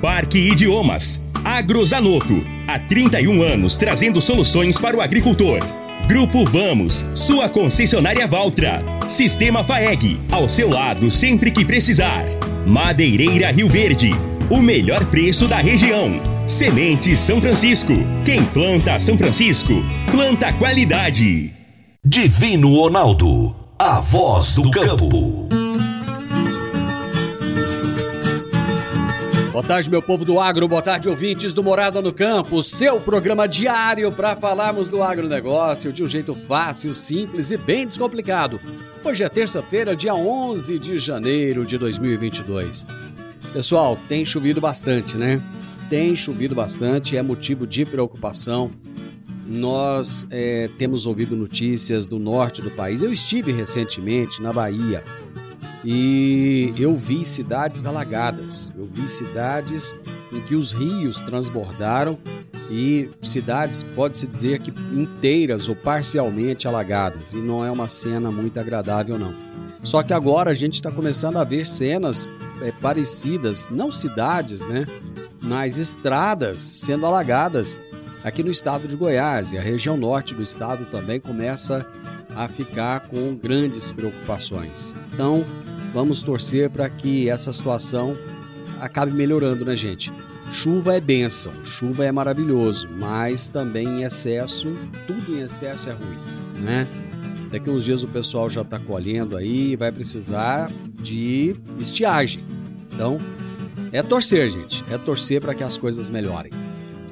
Parque Idiomas. Agrozanoto. Há 31 anos trazendo soluções para o agricultor. Grupo Vamos, sua concessionária Valtra. Sistema FAEG, ao seu lado sempre que precisar. Madeireira Rio Verde, o melhor preço da região. Sementes São Francisco. Quem planta São Francisco, planta qualidade. Divino Ronaldo. A voz do campo. Boa tarde, meu povo do agro, boa tarde, ouvintes do Morada no Campo, seu programa diário para falarmos do agronegócio de um jeito fácil, simples e bem descomplicado. Hoje é terça-feira, dia 11 de janeiro de 2022. Pessoal, tem chovido bastante, né? Tem chovido bastante, é motivo de preocupação. Nós é, temos ouvido notícias do norte do país. Eu estive recentemente na Bahia e eu vi cidades alagadas. Eu vi cidades em que os rios transbordaram e cidades, pode-se dizer que inteiras ou parcialmente alagadas. E não é uma cena muito agradável, não. Só que agora a gente está começando a ver cenas é, parecidas, não cidades, né? Mas estradas sendo alagadas aqui no estado de Goiás. E a região norte do estado também começa a ficar com grandes preocupações. Então, vamos torcer para que essa situação acabe melhorando, né, gente? Chuva é bênção, chuva é maravilhoso, mas também em excesso, tudo em excesso é ruim, né? Daqui uns dias o pessoal já está colhendo aí e vai precisar de estiagem. Então, é torcer, gente, é torcer para que as coisas melhorem.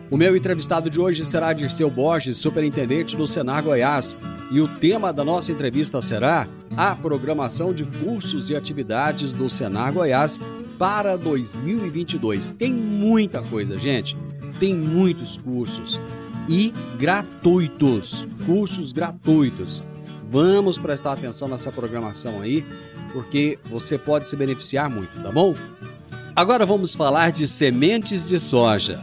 O meu entrevistado de hoje será Dirceu Borges, superintendente do Senar Goiás, e o tema da nossa entrevista será a programação de cursos e atividades do Senar Goiás para 2022. Tem muita coisa, gente. Tem muitos cursos e gratuitos, cursos gratuitos. Vamos prestar atenção nessa programação aí, porque você pode se beneficiar muito, tá bom? Agora vamos falar de sementes de soja.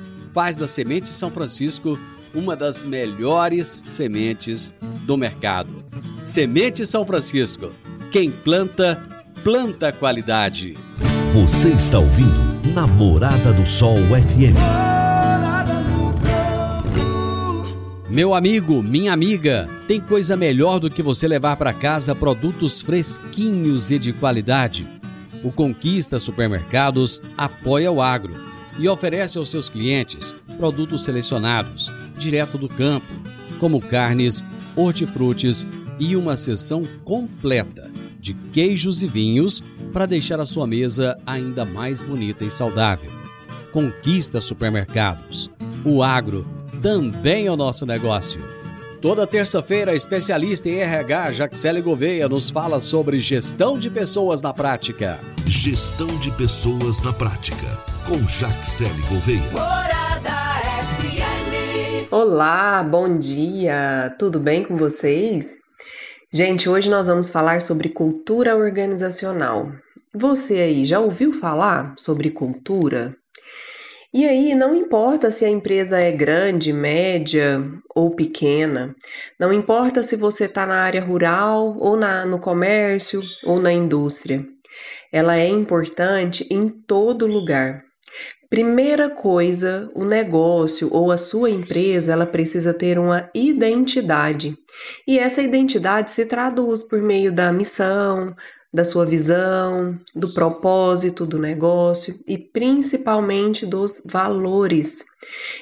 faz da Semente São Francisco uma das melhores sementes do mercado. Semente São Francisco. Quem planta, planta qualidade. Você está ouvindo Namorada do Sol FM. Meu amigo, minha amiga, tem coisa melhor do que você levar para casa produtos fresquinhos e de qualidade. O Conquista Supermercados apoia o agro e oferece aos seus clientes produtos selecionados, direto do campo, como carnes, hortifrutis e uma seção completa de queijos e vinhos para deixar a sua mesa ainda mais bonita e saudável. Conquista supermercados. O agro também é o nosso negócio. Toda terça-feira, a especialista em RH, Jaxele Gouveia, nos fala sobre gestão de pessoas na prática. Gestão de pessoas na prática, com Jaxele Gouveia. Morada FM. Olá, bom dia! Tudo bem com vocês? Gente, hoje nós vamos falar sobre cultura organizacional. Você aí já ouviu falar sobre cultura? E aí, não importa se a empresa é grande, média ou pequena, não importa se você está na área rural ou na, no comércio ou na indústria, ela é importante em todo lugar. Primeira coisa, o negócio ou a sua empresa, ela precisa ter uma identidade. E essa identidade se traduz por meio da missão, da sua visão, do propósito do negócio e principalmente dos valores.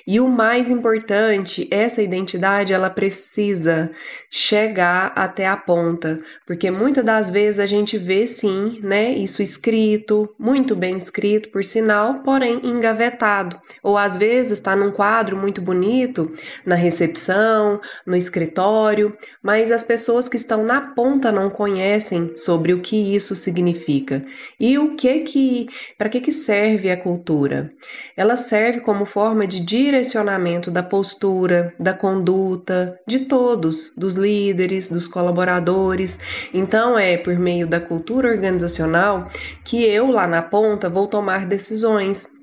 E o mais importante, essa identidade ela precisa chegar até a ponta, porque muitas das vezes a gente vê sim, né, isso escrito, muito bem escrito, por sinal, porém engavetado, ou às vezes está num quadro muito bonito na recepção, no escritório, mas as pessoas que estão na ponta não conhecem sobre o que isso significa e o que que, para que que serve a cultura. Ela serve como forma de direcionamento da postura, da conduta de todos, dos líderes, dos colaboradores. Então é por meio da cultura organizacional que eu lá na ponta vou tomar decisões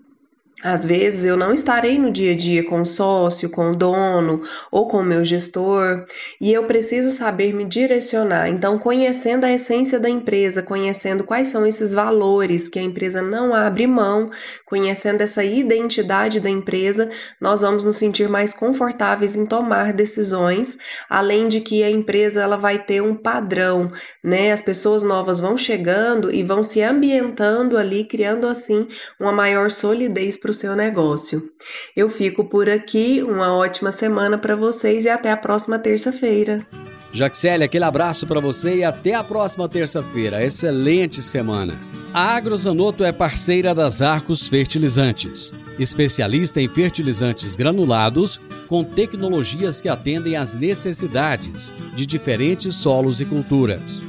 às vezes eu não estarei no dia a dia com o sócio, com o dono ou com o meu gestor e eu preciso saber me direcionar. Então, conhecendo a essência da empresa, conhecendo quais são esses valores que a empresa não abre mão, conhecendo essa identidade da empresa, nós vamos nos sentir mais confortáveis em tomar decisões, além de que a empresa ela vai ter um padrão, né? As pessoas novas vão chegando e vão se ambientando ali, criando assim uma maior solidez para o seu negócio. Eu fico por aqui, uma ótima semana para vocês e até a próxima terça-feira. Jaxele, aquele abraço para você e até a próxima terça-feira. Excelente semana. A Agrozanoto é parceira das Arcos Fertilizantes, especialista em fertilizantes granulados com tecnologias que atendem às necessidades de diferentes solos e culturas.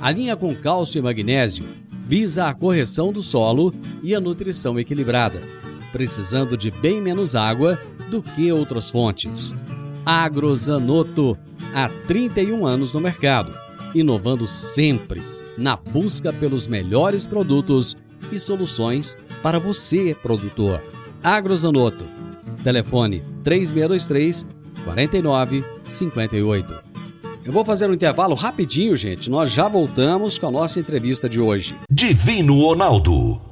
A linha com cálcio e magnésio visa a correção do solo e a nutrição equilibrada precisando de bem menos água do que outras fontes. Agrozanoto, há 31 anos no mercado, inovando sempre na busca pelos melhores produtos e soluções para você, produtor. Agrozanoto, telefone 3623 4958. Eu vou fazer um intervalo rapidinho, gente. Nós já voltamos com a nossa entrevista de hoje. Divino Ronaldo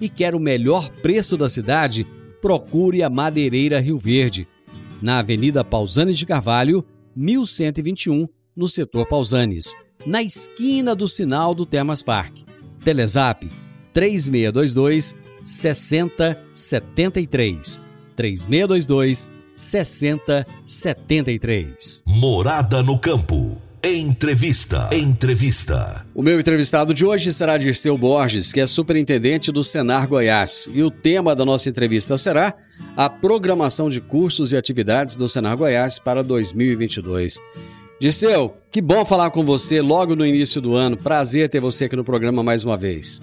e quer o melhor preço da cidade, procure a Madeireira Rio Verde, na Avenida Pausanes de Carvalho, 1121, no setor Pausanes, na esquina do sinal do Termas Park. Telezap 3622 6073. 3622 6073. Morada no campo. Entrevista. Entrevista. O meu entrevistado de hoje será Dirceu Borges, que é superintendente do Senar Goiás. E o tema da nossa entrevista será a programação de cursos e atividades do Senar Goiás para 2022. Dirceu, que bom falar com você logo no início do ano. Prazer ter você aqui no programa mais uma vez.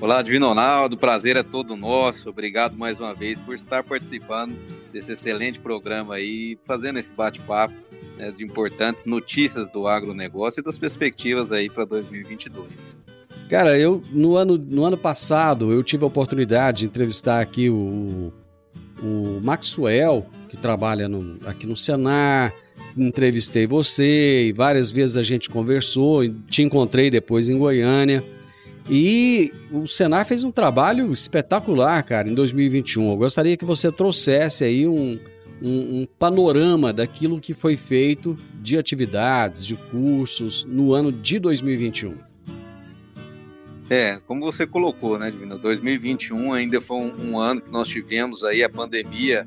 Olá, Divino Ronaldo, prazer é todo nosso. Obrigado mais uma vez por estar participando desse excelente programa aí, fazendo esse bate-papo né, de importantes notícias do agronegócio e das perspectivas aí para 2022. Cara, eu no ano, no ano passado eu tive a oportunidade de entrevistar aqui o, o Maxwell, que trabalha no, aqui no Senar, entrevistei você e várias vezes a gente conversou, te encontrei depois em Goiânia. E o Senar fez um trabalho espetacular, cara, em 2021. Eu gostaria que você trouxesse aí um, um, um, panorama daquilo que foi feito de atividades, de cursos no ano de 2021. É, como você colocou, né, Divino? 2021 ainda foi um, um, ano que nós tivemos aí a pandemia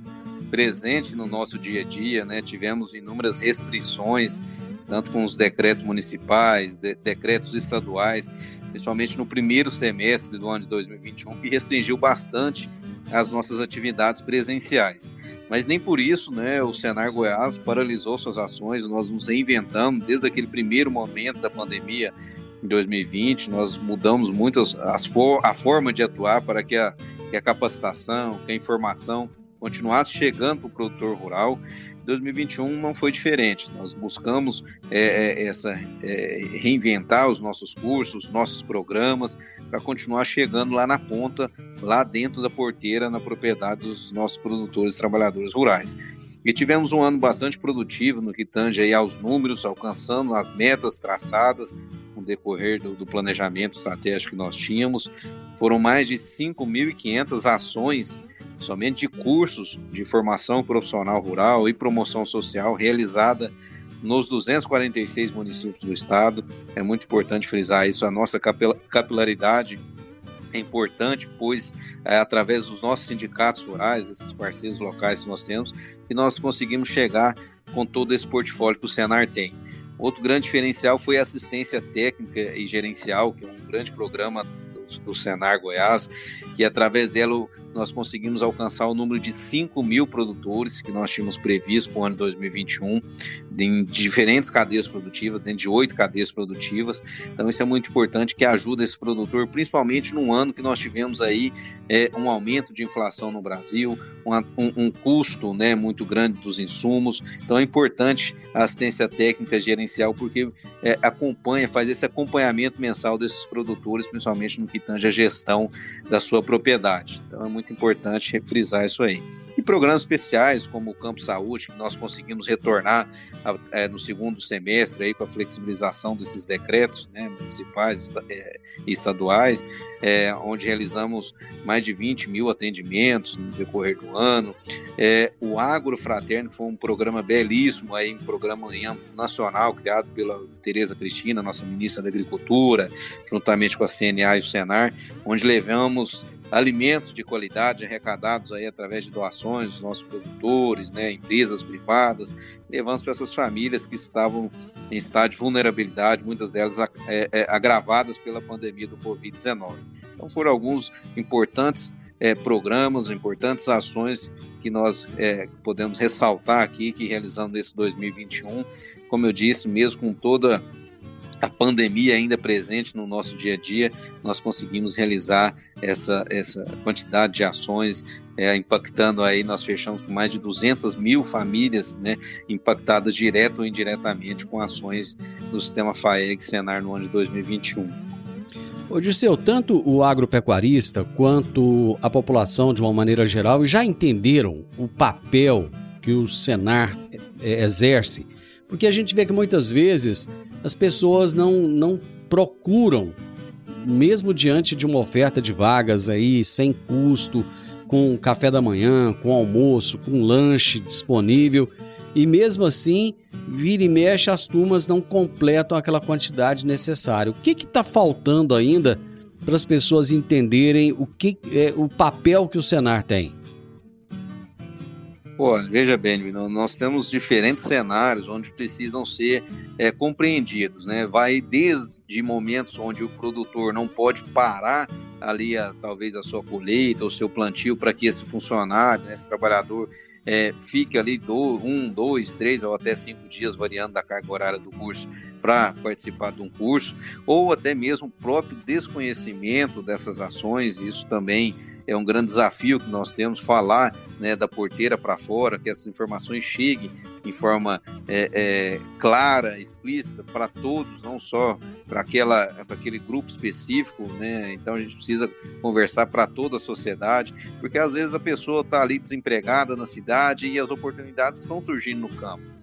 presente no nosso dia a dia, né? Tivemos inúmeras restrições, tanto com os decretos municipais, de, decretos estaduais, principalmente no primeiro semestre do ano de 2021, que restringiu bastante as nossas atividades presenciais. Mas nem por isso, né, o Senar Goiás paralisou suas ações, nós nos reinventamos desde aquele primeiro momento da pandemia em 2020, nós mudamos muito as, for, a forma de atuar para que a, que a capacitação, que a informação continuasse chegando para o produtor rural. 2021 não foi diferente. Nós buscamos é, é, essa é, reinventar os nossos cursos, os nossos programas, para continuar chegando lá na ponta, lá dentro da porteira, na propriedade dos nossos produtores e trabalhadores rurais. E tivemos um ano bastante produtivo no que tange aí aos números, alcançando as metas traçadas no decorrer do, do planejamento estratégico que nós tínhamos. Foram mais de 5.500 ações somente de cursos de formação profissional rural e promoção social realizada nos 246 municípios do estado. É muito importante frisar isso, a nossa capilaridade é importante, pois é através dos nossos sindicatos rurais, esses parceiros locais que nós temos, que nós conseguimos chegar com todo esse portfólio que o Senar tem. Outro grande diferencial foi a assistência técnica e gerencial, que é um grande programa do, do Senar Goiás, que através dela nós conseguimos alcançar o número de 5 mil produtores que nós tínhamos previsto para o ano 2021, em diferentes cadeias produtivas, dentro de oito cadeias produtivas. Então, isso é muito importante que ajuda esse produtor, principalmente num ano que nós tivemos aí é, um aumento de inflação no Brasil, um, um, custo né, muito grande dos insumos. Então, é importante a assistência técnica gerencial, porque é, acompanha, faz esse acompanhamento mensal desses produtores, principalmente no que tange a gestão da sua propriedade. Então, é muito muito importante frisar isso aí. E programas especiais, como o Campo Saúde, que nós conseguimos retornar é, no segundo semestre aí, com a flexibilização desses decretos né, municipais e é, estaduais, é, onde realizamos mais de 20 mil atendimentos no decorrer do ano. É, o Agro Fraterno foi um programa belíssimo, aí, um programa em âmbito nacional, criado pela Tereza Cristina, nossa ministra da Agricultura, juntamente com a CNA e o Senar, onde levamos alimentos de qualidade arrecadados aí através de doações dos nossos produtores, né, empresas privadas, levamos para essas famílias que estavam em estado de vulnerabilidade, muitas delas é, é, agravadas pela pandemia do Covid-19. Então foram alguns importantes é, programas, importantes ações que nós é, podemos ressaltar aqui, que realizamos nesse 2021, como eu disse, mesmo com toda a pandemia ainda presente no nosso dia a dia, nós conseguimos realizar essa, essa quantidade de ações, é, impactando aí, nós fechamos com mais de 200 mil famílias né, impactadas direto ou indiretamente com ações do sistema FAEG Senar no ano de 2021. Ô tanto o agropecuarista quanto a população de uma maneira geral já entenderam o papel que o Senar é, exerce, porque a gente vê que muitas vezes as pessoas não, não procuram, mesmo diante de uma oferta de vagas aí sem custo, com café da manhã, com almoço, com lanche disponível, e mesmo assim, vira e mexe, as turmas não completam aquela quantidade necessária. O que está faltando ainda para as pessoas entenderem o que é o papel que o Senar tem? Pô, veja bem, nós temos diferentes cenários onde precisam ser é, compreendidos, né? Vai desde momentos onde o produtor não pode parar ali a, talvez a sua colheita ou seu plantio para que esse funcionário, né, esse trabalhador é, fique ali do, um, dois, três ou até cinco dias, variando da carga horária do curso, para participar de um curso, ou até mesmo o próprio desconhecimento dessas ações, isso também é um grande desafio que nós temos, falar né, da porteira para fora, que essas informações cheguem em forma é, é, clara, explícita para todos, não só para aquele grupo específico, né? Então a gente precisa conversar para toda a sociedade, porque às vezes a pessoa está ali desempregada na cidade e as oportunidades estão surgindo no campo.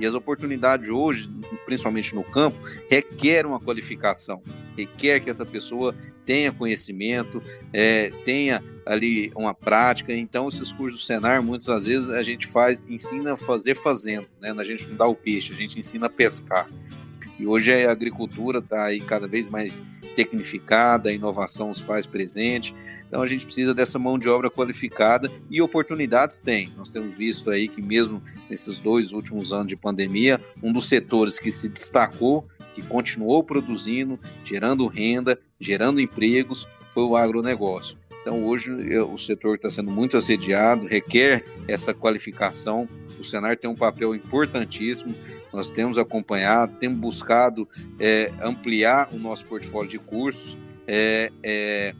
E as oportunidades hoje, principalmente no campo, requer uma qualificação, requer que essa pessoa tenha conhecimento, é, tenha ali uma prática. Então, esses cursos do Senar, muitas das vezes a gente faz, ensina a fazer fazendo, né? A gente não dá o peixe, a gente ensina a pescar. E hoje a agricultura está aí cada vez mais tecnificada, a inovação se faz presente. Então a gente precisa dessa mão de obra qualificada e oportunidades tem. Nós temos visto aí que mesmo nesses dois últimos anos de pandemia, um dos setores que se destacou, que continuou produzindo, gerando renda, gerando empregos, foi o agronegócio. Então, hoje, o setor está sendo muito assediado, requer essa qualificação. O Senar tem um papel importantíssimo. Nós temos acompanhado, temos buscado é, ampliar o nosso portfólio de cursos, é, é,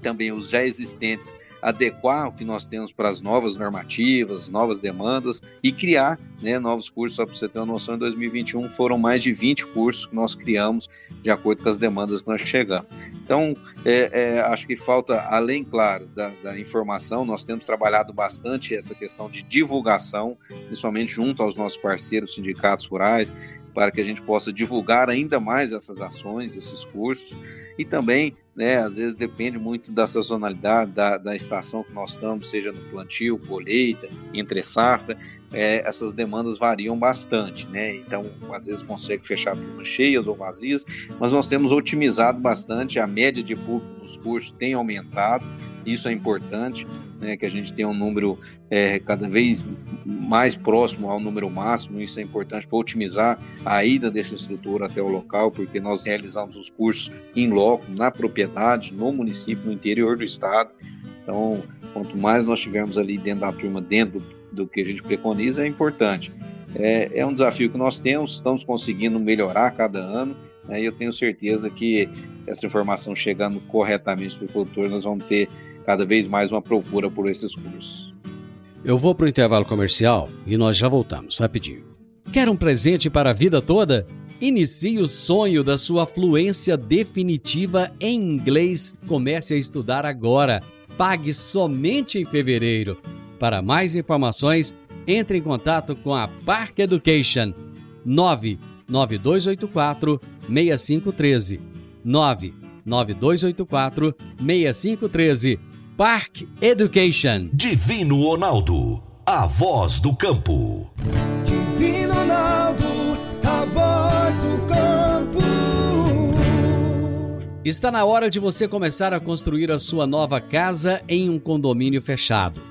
também os já existentes adequar o que nós temos para as novas normativas, novas demandas e criar né, novos cursos. Só para você ter uma noção, em 2021 foram mais de 20 cursos que nós criamos de acordo com as demandas que nós chegamos. Então, é, é, acho que falta, além, claro, da, da, informação, nós temos trabalhado bastante essa questão de divulgação, principalmente junto aos nossos parceiros sindicatos rurais, para que a gente possa divulgar ainda mais essas ações, esses cursos, e também, né, às vezes depende muito da sazonalidade, da, da estação que nós estamos, seja no plantio, colheita, entre safra, é, essas demandas variam bastante, né? Então, às vezes consegue fechar turmas cheias ou vazias, mas nós temos otimizado bastante, a média de público nos cursos tem aumentado, isso é importante, né? Que a gente tenha um número é, cada vez mais próximo ao número máximo, isso é importante para otimizar a ida desse instrutor até o local, porque nós realizamos os cursos em loco, na propriedade, no município, no interior do estado. Então, quanto mais nós tivermos ali dentro da turma, dentro do do que a gente preconiza é importante. É, é um desafio que nós temos, estamos conseguindo melhorar cada ano, né, e eu tenho certeza que essa informação chegando corretamente para os produtores, nós vamos ter cada vez mais uma procura por esses cursos. Eu vou para o intervalo comercial e nós já voltamos rapidinho. Quer um presente para a vida toda? Inicie o sonho da sua fluência definitiva em inglês. Comece a estudar agora. Pague somente em fevereiro. Para mais informações, entre em contato com a Park Education 99284 6513 99284 6513 Park Education Divino Ronaldo, a voz do campo. Divino Ronaldo, a voz do campo. Está na hora de você começar a construir a sua nova casa em um condomínio fechado.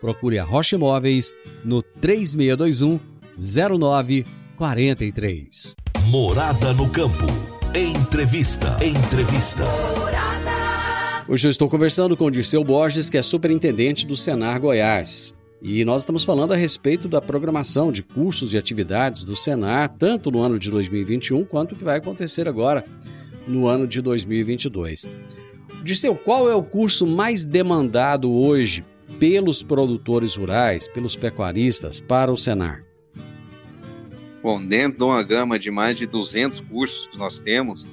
procure a Rocha Imóveis no 3621 0943. Morada no campo. Entrevista. Entrevista. Hoje eu estou conversando com o Dirceu Borges, que é superintendente do Senar Goiás. E nós estamos falando a respeito da programação de cursos e atividades do Senar, tanto no ano de 2021 quanto o que vai acontecer agora no ano de 2022. Dirceu, qual é o curso mais demandado hoje pelos produtores rurais, pelos pecuaristas, para o Senar? Bom, dentro de uma gama de mais de 200 cursos que nós temos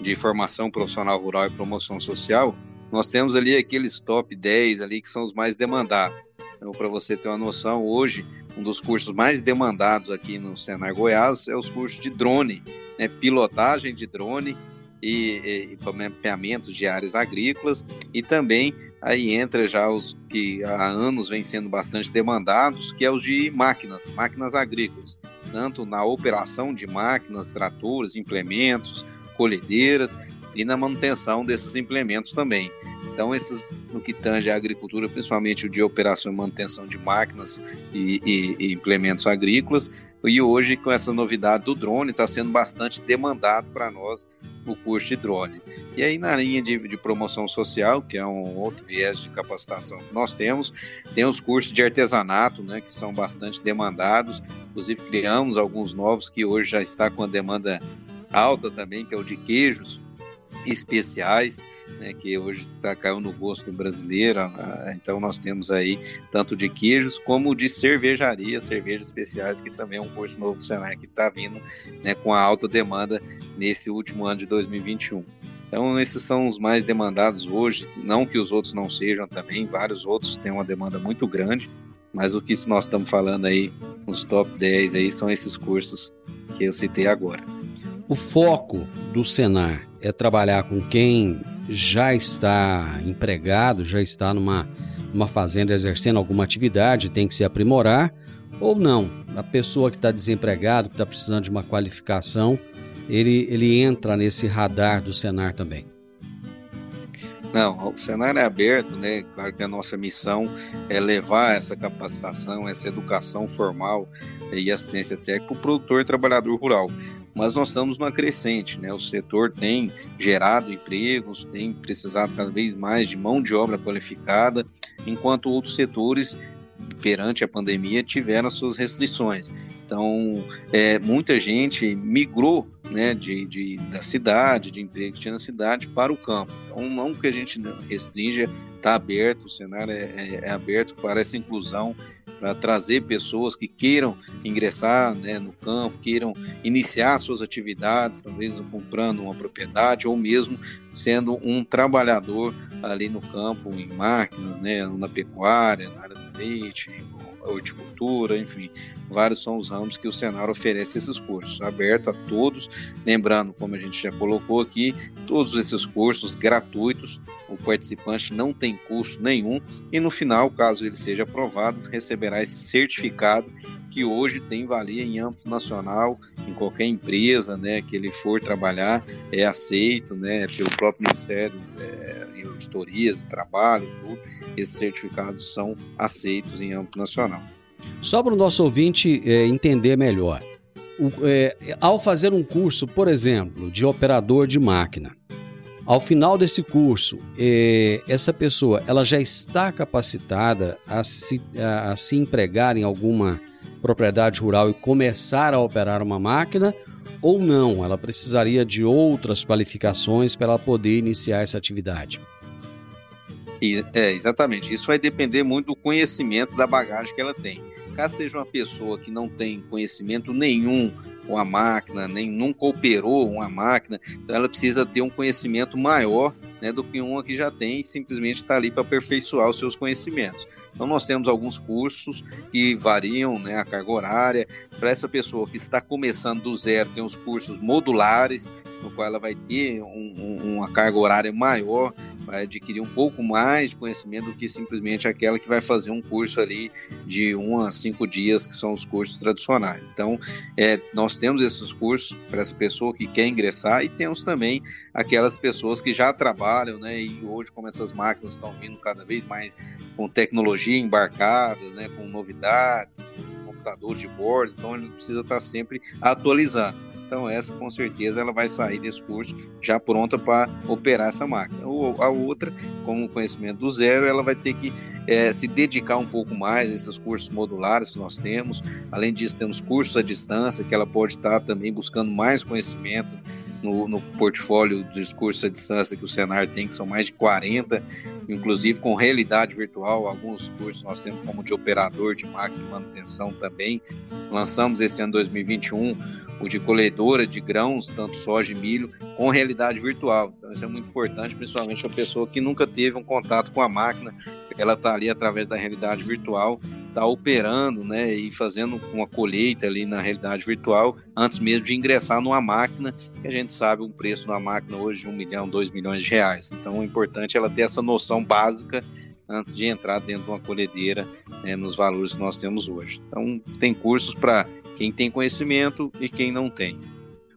de formação profissional rural e promoção social, nós temos ali aqueles top 10 ali que são os mais demandados. Então, para você ter uma noção, hoje um dos cursos mais demandados aqui no Senar Goiás é os cursos de drone, né, pilotagem de drone e, e mapeamentos de áreas agrícolas e também aí entra já os que há anos vêm sendo bastante demandados, que é os de máquinas, máquinas agrícolas, tanto na operação de máquinas, tratores, implementos, colhedeiras e na manutenção desses implementos também. Então, esses no que tange à agricultura, principalmente o de operação e manutenção de máquinas e, e, e implementos agrícolas, e hoje, com essa novidade do drone, está sendo bastante demandado para nós o curso de drone. E aí, na linha de, de, promoção social, que é um outro viés de capacitação que nós temos, tem os cursos de artesanato, né, que são bastante demandados. Inclusive, criamos alguns novos que hoje já está com a demanda alta também, que é o de queijos especiais né, que hoje tá, caiu no gosto brasileiro. Então nós temos aí tanto de queijos como de cervejaria, cervejas especiais, que também é um curso novo do Senai que está vindo né, com a alta demanda nesse último ano de 2021. Então esses são os mais demandados hoje, não que os outros não sejam também, vários outros têm uma demanda muito grande, mas o que nós estamos falando aí, os top 10 aí, são esses cursos que eu citei agora. O foco do Senar é trabalhar com quem já está empregado, já está numa, numa fazenda exercendo alguma atividade, tem que se aprimorar, ou não. A pessoa que está desempregado, que está precisando de uma qualificação, ele, ele entra nesse radar do Senar também. Não, o cenário é aberto, né? Claro que a nossa missão é levar essa capacitação, essa educação formal e assistência técnica para o produtor e trabalhador rural. Mas nós estamos numa crescente, né? O setor tem gerado empregos, tem precisado cada vez mais de mão de obra qualificada, enquanto outros setores perante a pandemia tiveram as suas restrições. Então, é, muita gente migrou né, de, de, da cidade, de emprego que tinha na cidade, para o campo. Então, não que a gente restrinja, está aberto, o cenário é, é, é aberto para essa inclusão para trazer pessoas que queiram ingressar né, no campo, queiram iniciar suas atividades, talvez comprando uma propriedade ou mesmo sendo um trabalhador ali no campo, em máquinas, né, na pecuária, na área do leite, horticultura, enfim, vários são os ramos que o Senar oferece esses cursos, aberto a todos, lembrando, como a gente já colocou aqui, todos esses cursos gratuitos, o participante não tem custo nenhum e no final, caso ele seja aprovado, receberá esse certificado que hoje tem valia em âmbito nacional, em qualquer empresa né, que ele for trabalhar, é aceito né, pelo próprio Ministério é, em auditorias trabalho, tudo, esses certificados são aceitos em âmbito nacional. Só para o nosso ouvinte é, entender melhor, o, é, ao fazer um curso, por exemplo, de operador de máquina, ao final desse curso, é, essa pessoa ela já está capacitada a se, a, a se empregar em alguma propriedade rural e começar a operar uma máquina ou não? Ela precisaria de outras qualificações para poder iniciar essa atividade? É, exatamente. Isso vai depender muito do conhecimento da bagagem que ela tem. Caso seja uma pessoa que não tem conhecimento nenhum com a máquina, nem nunca operou uma máquina, então ela precisa ter um conhecimento maior né, do que uma que já tem e simplesmente está ali para aperfeiçoar os seus conhecimentos. Então nós temos alguns cursos que variam né, a carga horária. Para essa pessoa que está começando do zero, tem os cursos modulares, no qual ela vai ter um, um, uma carga horária maior vai adquirir um pouco mais de conhecimento do que simplesmente aquela que vai fazer um curso ali de um a cinco dias, que são os cursos tradicionais. Então, é, nós temos esses cursos para essa pessoa que quer ingressar e temos também aquelas pessoas que já trabalham, né? E hoje, como essas máquinas estão vindo cada vez mais com tecnologia embarcadas, né? Com novidades, computadores de bordo, então ele precisa estar sempre atualizando. Então essa com certeza ela vai sair desse curso já pronta para operar essa máquina. Ou a outra, como conhecimento do zero, ela vai ter que é, se dedicar um pouco mais a esses cursos modulares que nós temos. Além disso, temos cursos à distância que ela pode estar também buscando mais conhecimento no, no portfólio dos cursos à distância que o Senar tem, que são mais de 40, inclusive com realidade virtual. Alguns cursos nós temos como de operador de máxima manutenção também. Lançamos esse ano 2021 o de colhedora de grãos, tanto soja e milho, com realidade virtual. Então isso é muito importante, principalmente a pessoa que nunca teve um contato com a máquina, ela está ali através da realidade virtual, está operando, né, e fazendo uma colheita ali na realidade virtual antes mesmo de ingressar numa máquina, que a gente sabe o preço uma máquina hoje de um milhão, dois milhões de reais. Então é importante ela ter essa noção básica antes de entrar dentro de uma colhedeira né, nos valores que nós temos hoje. Então tem cursos para quem tem conhecimento e quem não tem.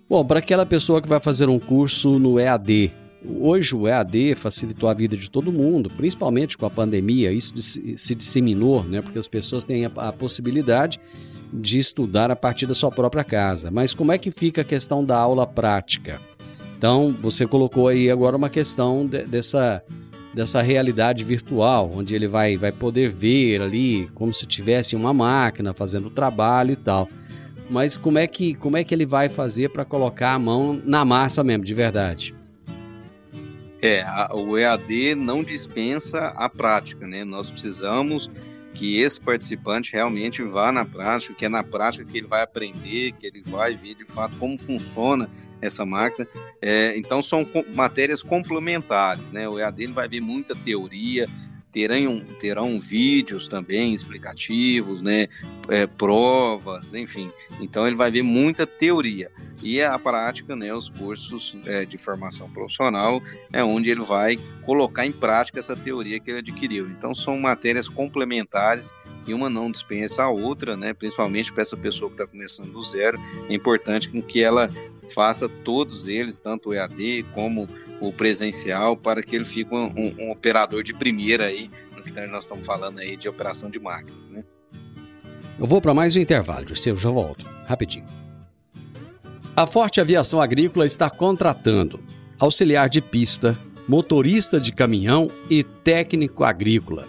Bom, para aquela pessoa que vai fazer um curso no EAD, hoje o EAD facilitou a vida de todo mundo, principalmente com a pandemia, isso se disseminou, né, porque as pessoas têm a, possibilidade de estudar a partir da sua própria casa. Mas como é que fica a questão da aula prática? Então, você colocou aí agora uma questão de, dessa, dessa realidade virtual, onde ele vai, vai poder ver ali como se tivesse uma máquina fazendo o trabalho e tal mas como é que, como é que ele vai fazer para colocar a mão na massa mesmo, de verdade? É, a, o EAD não dispensa a prática, né? Nós precisamos que esse participante realmente vá na prática, que é na prática que ele vai aprender, que ele vai ver de fato como funciona essa máquina. É, então são matérias complementares, né? O EAD ele vai ver muita teoria, terão, terão vídeos também explicativos, né, é, provas, enfim. Então ele vai ver muita teoria e a prática, né, os cursos é, de formação profissional é onde ele vai colocar em prática essa teoria que ele adquiriu. Então são matérias complementares e uma não dispensa a outra, né, principalmente para essa pessoa que está começando do zero. É importante que ela faça todos eles, tanto o EAD como o presencial, para que ele fique um, um, um operador de primeira aí, no que nós estamos falando aí de operação de máquinas, né? Eu vou para mais um intervalo, eu já volto, rapidinho. A Forte Aviação Agrícola está contratando auxiliar de pista, motorista de caminhão e técnico agrícola.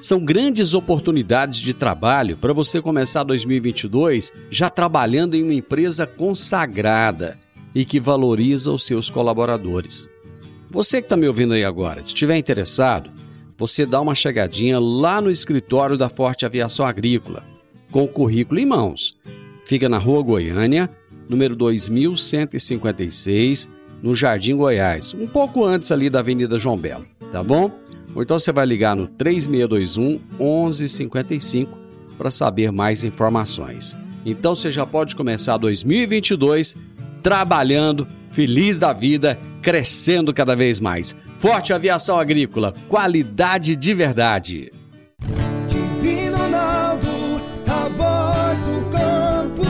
São grandes oportunidades de trabalho para você começar 2022 já trabalhando em uma empresa consagrada e que valoriza os seus colaboradores. Você que está me ouvindo aí agora, se estiver interessado, você dá uma chegadinha lá no escritório da Forte Aviação Agrícola, com o currículo em mãos. Fica na Rua Goiânia, número 2156, no Jardim Goiás, um pouco antes ali da Avenida João Belo, tá bom? Ou então você vai ligar no 3621 1155 para saber mais informações. Então você já pode começar 2022 trabalhando, feliz da vida, crescendo cada vez mais. Forte Aviação Agrícola, qualidade de verdade. Divino Ronaldo, a voz do campo.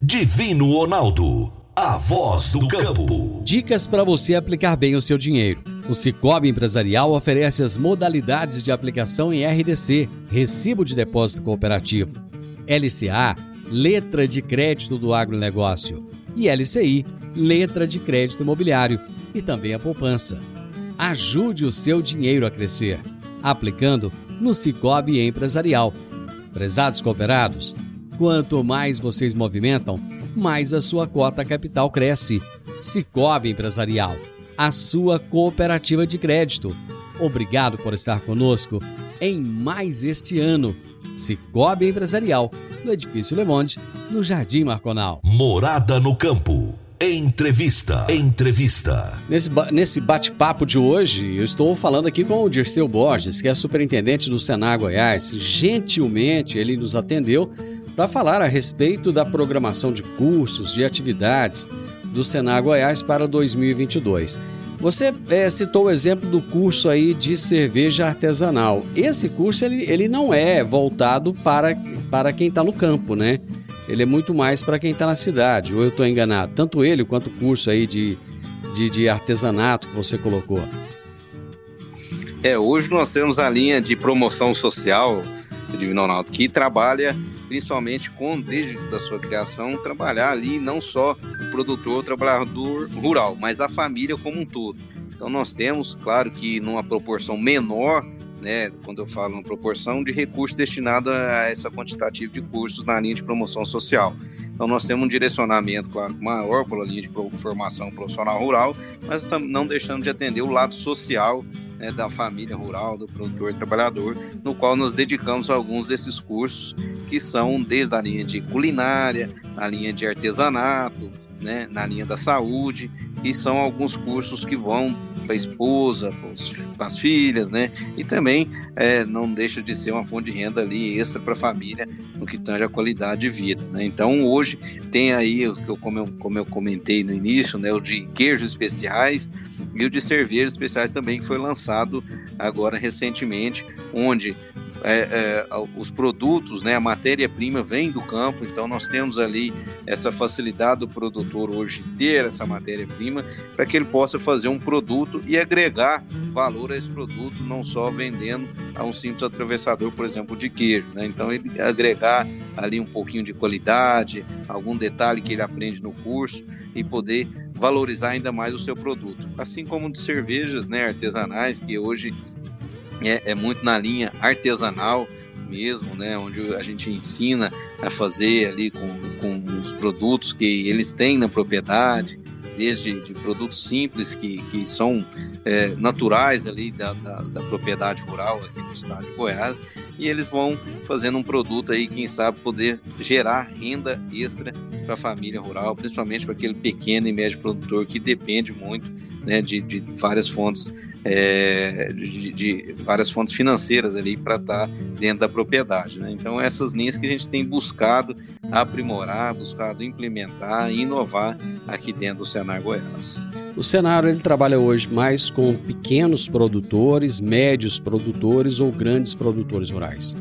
Divino Ronaldo, a voz do campo. Dicas para você aplicar bem o seu dinheiro. O Cicobi Empresarial oferece as modalidades de aplicação em RDC, Recibo de Depósito Cooperativo, LCA, Letra de Crédito do Agronegócio, e LCI, Letra de Crédito Imobiliário, e também a poupança. Ajude o seu dinheiro a crescer, aplicando no Cicobi Empresarial. Prezados cooperados, quanto mais vocês movimentam, mais a sua cota capital cresce. Cicobi Empresarial a sua cooperativa de crédito. Obrigado por estar conosco em mais este ano. Cicobi Empresarial, no Edifício Le Monde, no Jardim Marconal. Morada no campo. Entrevista. Entrevista. Nesse, ba nesse bate-papo de hoje, eu estou falando aqui com o Dirceu Borges, que é superintendente do Senar Goiás. Gentilmente, ele nos atendeu para falar a respeito da programação de cursos, de atividades do Senar Goiás para 2022. Você é, citou o exemplo do curso aí de cerveja artesanal. Esse curso ele, ele não é voltado para, para quem está no campo, né? Ele é muito mais para quem está na cidade. Ou eu estou enganado? Tanto ele quanto o curso aí de, de, de artesanato que você colocou. É, hoje nós temos a linha de promoção social Divino Ronaldo, que trabalha principalmente com, desde da sua criação, trabalhar ali não só o produtor, o trabalhador rural, mas a família como um todo. Então nós temos, claro que numa proporção menor, né, quando eu falo uma proporção de recursos destinado a essa quantitativa de cursos na linha de promoção social. Então nós temos um direcionamento, claro, maior pela linha de formação profissional rural, mas não deixando de atender o lado social né, da família rural, do produtor trabalhador, no qual nós dedicamos alguns desses cursos que são desde a linha de culinária, a linha de artesanato, né, na linha da saúde, e são alguns cursos que vão para a esposa, para as filhas, né? E também é, não deixa de ser uma fonte de renda ali extra para a família no que tange a qualidade de vida, né? Então hoje tem aí os que eu como, eu como eu comentei no início, né? O de queijos especiais e o de cervejas especiais também que foi lançado agora recentemente, onde é, é, os produtos, né, a matéria-prima vem do campo, então nós temos ali essa facilidade do produtor hoje ter essa matéria-prima para que ele possa fazer um produto e agregar valor a esse produto, não só vendendo a um simples atravessador, por exemplo, de queijo. Né? Então ele agregar ali um pouquinho de qualidade, algum detalhe que ele aprende no curso e poder valorizar ainda mais o seu produto. Assim como de cervejas né, artesanais, que hoje é, é muito na linha artesanal mesmo, né, onde a gente ensina a fazer ali com, com os produtos que eles têm na propriedade, desde de produtos simples que, que são é, naturais ali da, da, da, propriedade rural aqui no estado de Goiás e eles vão fazendo um produto aí, quem sabe, poder gerar renda extra para a família rural, principalmente para aquele pequeno e médio produtor que depende muito né, de, de várias fontes é, de, de, várias fontes financeiras ali para estar tá dentro da propriedade. Né? Então, essas linhas que a gente tem buscado aprimorar, buscado implementar e inovar aqui dentro do Senar Goiás. O Senar ele trabalha hoje mais com pequenos produtores, médios produtores ou grandes produtores rurais?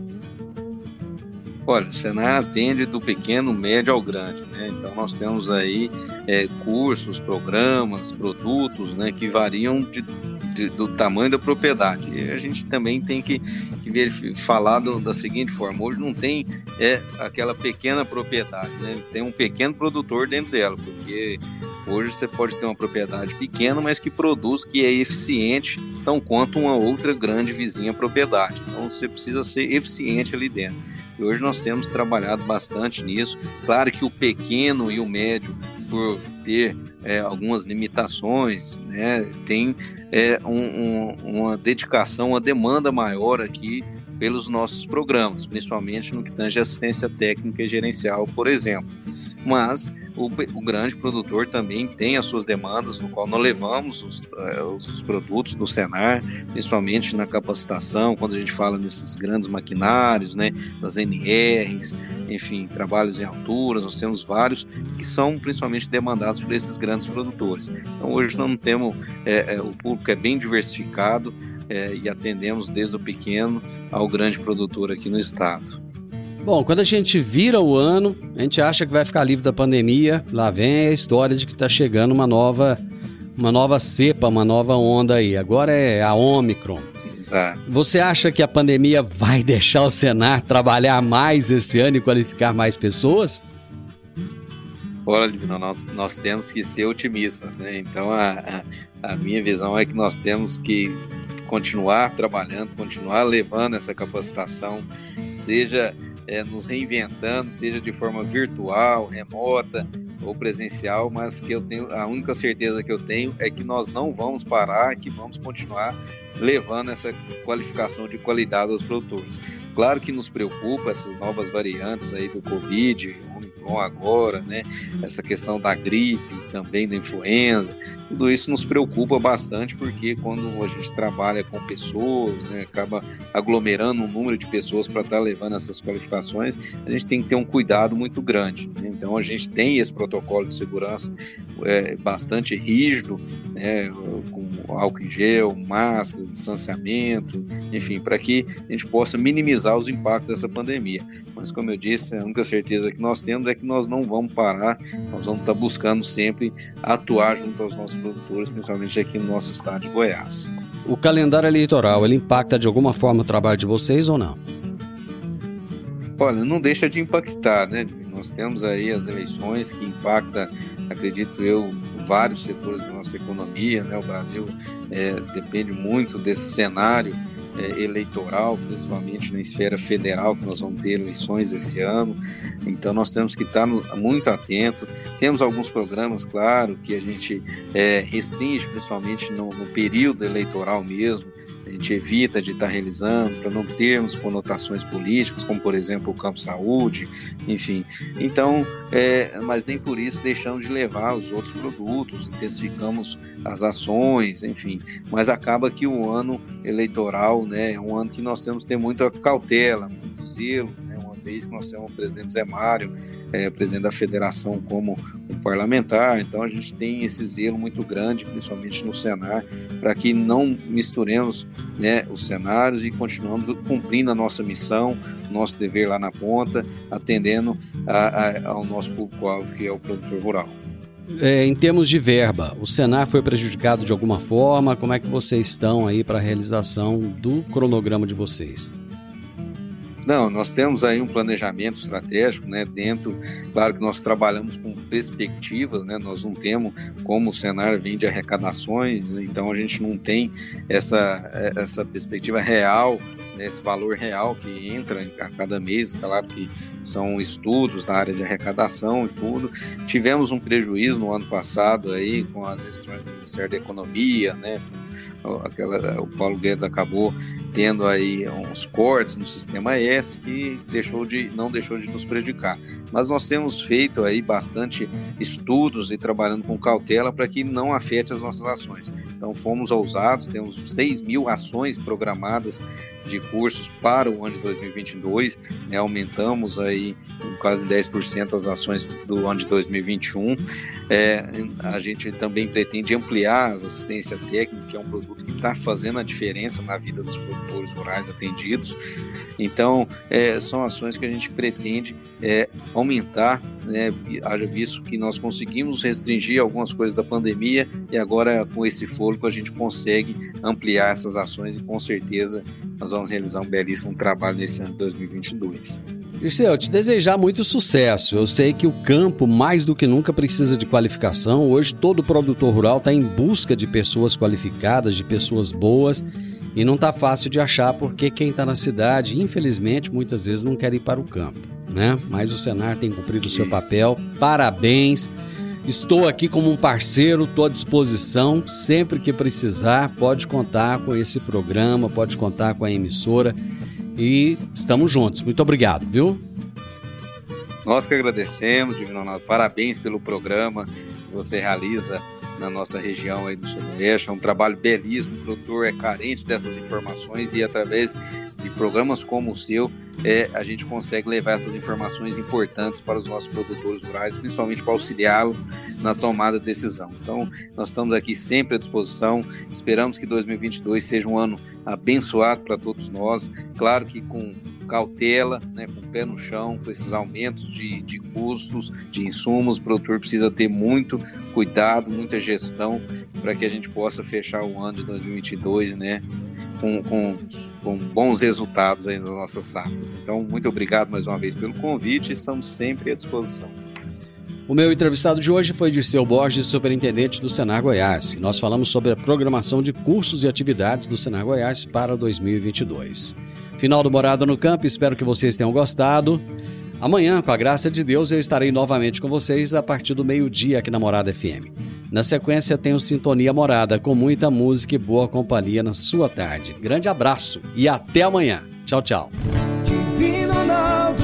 Olha, o Senar atende do pequeno, médio ao grande, né? Então nós temos aí é, cursos, programas, produtos, né, que variam de, de, do tamanho da propriedade. E a gente também tem que, que ver, falar do, da seguinte forma: hoje não tem é, aquela pequena propriedade, né? Tem um pequeno produtor dentro dela, porque Hoje você pode ter uma propriedade pequena, mas que produz, que é eficiente, tão quanto uma outra grande vizinha propriedade. Então você precisa ser eficiente ali dentro. E hoje nós temos trabalhado bastante nisso. Claro que o pequeno e o médio, por ter é, algumas limitações, né, tem é, um, um, uma dedicação, uma demanda maior aqui pelos nossos programas, principalmente no que tange assistência técnica e gerencial, por exemplo. Mas o, o, grande produtor também tem as suas demandas, no qual nós levamos os, eh, os, produtos do Senar, principalmente na capacitação, quando a gente fala desses grandes maquinários, né, das NRs, enfim, trabalhos em alturas, nós temos vários que são principalmente demandados por esses grandes produtores. Então hoje nós não temos, é, é, o público é bem diversificado é, e atendemos desde o pequeno ao grande produtor aqui no estado. Bom, quando a gente vira o ano, a gente acha que vai ficar livre da pandemia. Lá vem a história de que está chegando uma nova, uma nova cepa, uma nova onda aí. Agora é a Omicron. Exato. Você acha que a pandemia vai deixar o Senar trabalhar mais esse ano e qualificar mais pessoas? Olha, nós, nós temos que ser otimistas, né? Então a, a, a minha visão é que nós temos que continuar trabalhando, continuar levando essa capacitação, seja é, nos reinventando, seja de forma virtual, remota ou presencial, mas que eu tenho a única certeza que eu tenho é que nós não vamos parar, que vamos continuar levando essa qualificação de qualidade aos produtores. Claro que nos preocupa essas novas variantes aí do Covid, Agora, né? Essa questão da gripe, também da influenza, tudo isso nos preocupa bastante porque quando a gente trabalha com pessoas, né, acaba aglomerando um número de pessoas para estar tá levando essas qualificações, a gente tem que ter um cuidado muito grande. Né? Então a gente tem esse protocolo de segurança é, bastante rígido, né, com álcool em gel, máscaras, distanciamento, enfim, para que a gente possa minimizar os impactos dessa pandemia. Mas como eu disse, a única certeza que nós temos é que nós não vamos parar, nós vamos estar tá buscando sempre atuar junto aos nossos produtores, principalmente aqui no nosso estado de Goiás. O calendário eleitoral, ele impacta de alguma forma o trabalho de vocês ou não? Olha, não deixa de impactar, né? Nós temos aí as eleições que impacta, acredito eu, vários setores da nossa economia, né? O Brasil é, depende muito desse cenário é, eleitoral, principalmente na esfera federal, que nós vamos ter eleições esse ano. Então nós temos que estar muito atento. Temos alguns programas, claro, que a gente é, restringe, principalmente no, no período eleitoral mesmo a gente evita de estar realizando, para não termos conotações políticas, como por exemplo o campo saúde, enfim. Então, é, mas nem por isso deixamos de levar os outros produtos, intensificamos as ações, enfim. Mas acaba que o ano eleitoral né, é um ano que nós temos que ter muita cautela, muito zelo, vez que nós temos o presidente Zé Mário, é, presidente da federação como um parlamentar, então a gente tem esse zelo muito grande, principalmente no Senar, para que não misturemos né, os cenários e continuamos cumprindo a nossa missão, nosso dever lá na ponta, atendendo a, a, ao nosso público-alvo, que é o produtor rural. É, em termos de verba, o Senar foi prejudicado de alguma forma? Como é que vocês estão aí para a realização do cronograma de vocês? Não, nós temos aí um planejamento estratégico, né, dentro, claro que nós trabalhamos com perspectivas, né, nós não temos como o cenário vem de arrecadações, então a gente não tem essa, essa perspectiva real, né, esse valor real que entra a cada mês, claro que são estudos na área de arrecadação e tudo. Tivemos um prejuízo no ano passado aí com as restrições do Ministério da Economia, né, aquela, o Paulo Guedes acabou tendo aí uns cortes no sistema S que deixou de, não deixou de nos prejudicar. Mas nós temos feito aí bastante estudos e trabalhando com cautela para que não afete as nossas ações. Então fomos ousados, temos 6 mil ações programadas de cursos para o ano de 2022, né, aumentamos aí quase 10% as ações do ano de 2021. É, a gente também pretende ampliar a assistência técnica, que é um produto que está fazendo a diferença na vida dos produtores rurais atendidos. Então, é, são ações que a gente pretende é, aumentar, né, haja visto que nós conseguimos restringir algumas coisas da pandemia e agora com esse fôlego a gente consegue ampliar essas ações e com certeza nós vamos realizar um belíssimo trabalho nesse ano de 2022. Dirceu, te desejar muito sucesso. Eu sei que o campo, mais do que nunca, precisa de qualificação. Hoje, todo produtor rural está em busca de pessoas qualificadas, de pessoas boas. E não está fácil de achar porque quem está na cidade, infelizmente, muitas vezes não quer ir para o campo, né? Mas o Senar tem cumprido o seu papel. Parabéns. Estou aqui como um parceiro, estou à disposição. Sempre que precisar, pode contar com esse programa, pode contar com a emissora. E estamos juntos. Muito obrigado, viu? Nós que agradecemos, Divino Ronaldo. Parabéns pelo programa que você realiza na nossa região aí do Sudoeste. É um trabalho belíssimo. O produtor é carente dessas informações e através de programas como o seu, é, a gente consegue levar essas informações importantes para os nossos produtores rurais, principalmente para auxiliá-los na tomada de decisão. Então, nós estamos aqui sempre à disposição. Esperamos que 2022 seja um ano abençoado para todos nós. Claro que com cautela, né, com o pé no chão, com esses aumentos de, de custos, de insumos, o produtor precisa ter muito cuidado, muita gestão para que a gente possa fechar o ano de 2022 né, com, com, com bons resultados aí nas nossas safras. Então, muito obrigado mais uma vez pelo convite estamos sempre à disposição. O meu entrevistado de hoje foi Dirceu Borges, superintendente do Senar Goiás. Nós falamos sobre a programação de cursos e atividades do Senar Goiás para 2022. Final do Morada no Campo, espero que vocês tenham gostado. Amanhã, com a graça de Deus, eu estarei novamente com vocês a partir do meio-dia aqui na Morada FM. Na sequência, tenho Sintonia Morada, com muita música e boa companhia na sua tarde. Grande abraço e até amanhã. Tchau, tchau. Ronaldo,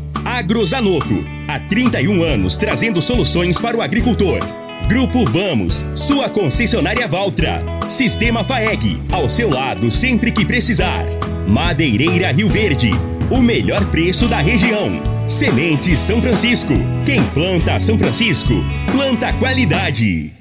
Agrozanoto. Há 31 anos trazendo soluções para o agricultor. Grupo Vamos, sua concessionária Valtra. Sistema FAEG, ao seu lado sempre que precisar. Madeireira Rio Verde, o melhor preço da região. Semente São Francisco. Quem planta São Francisco, planta qualidade.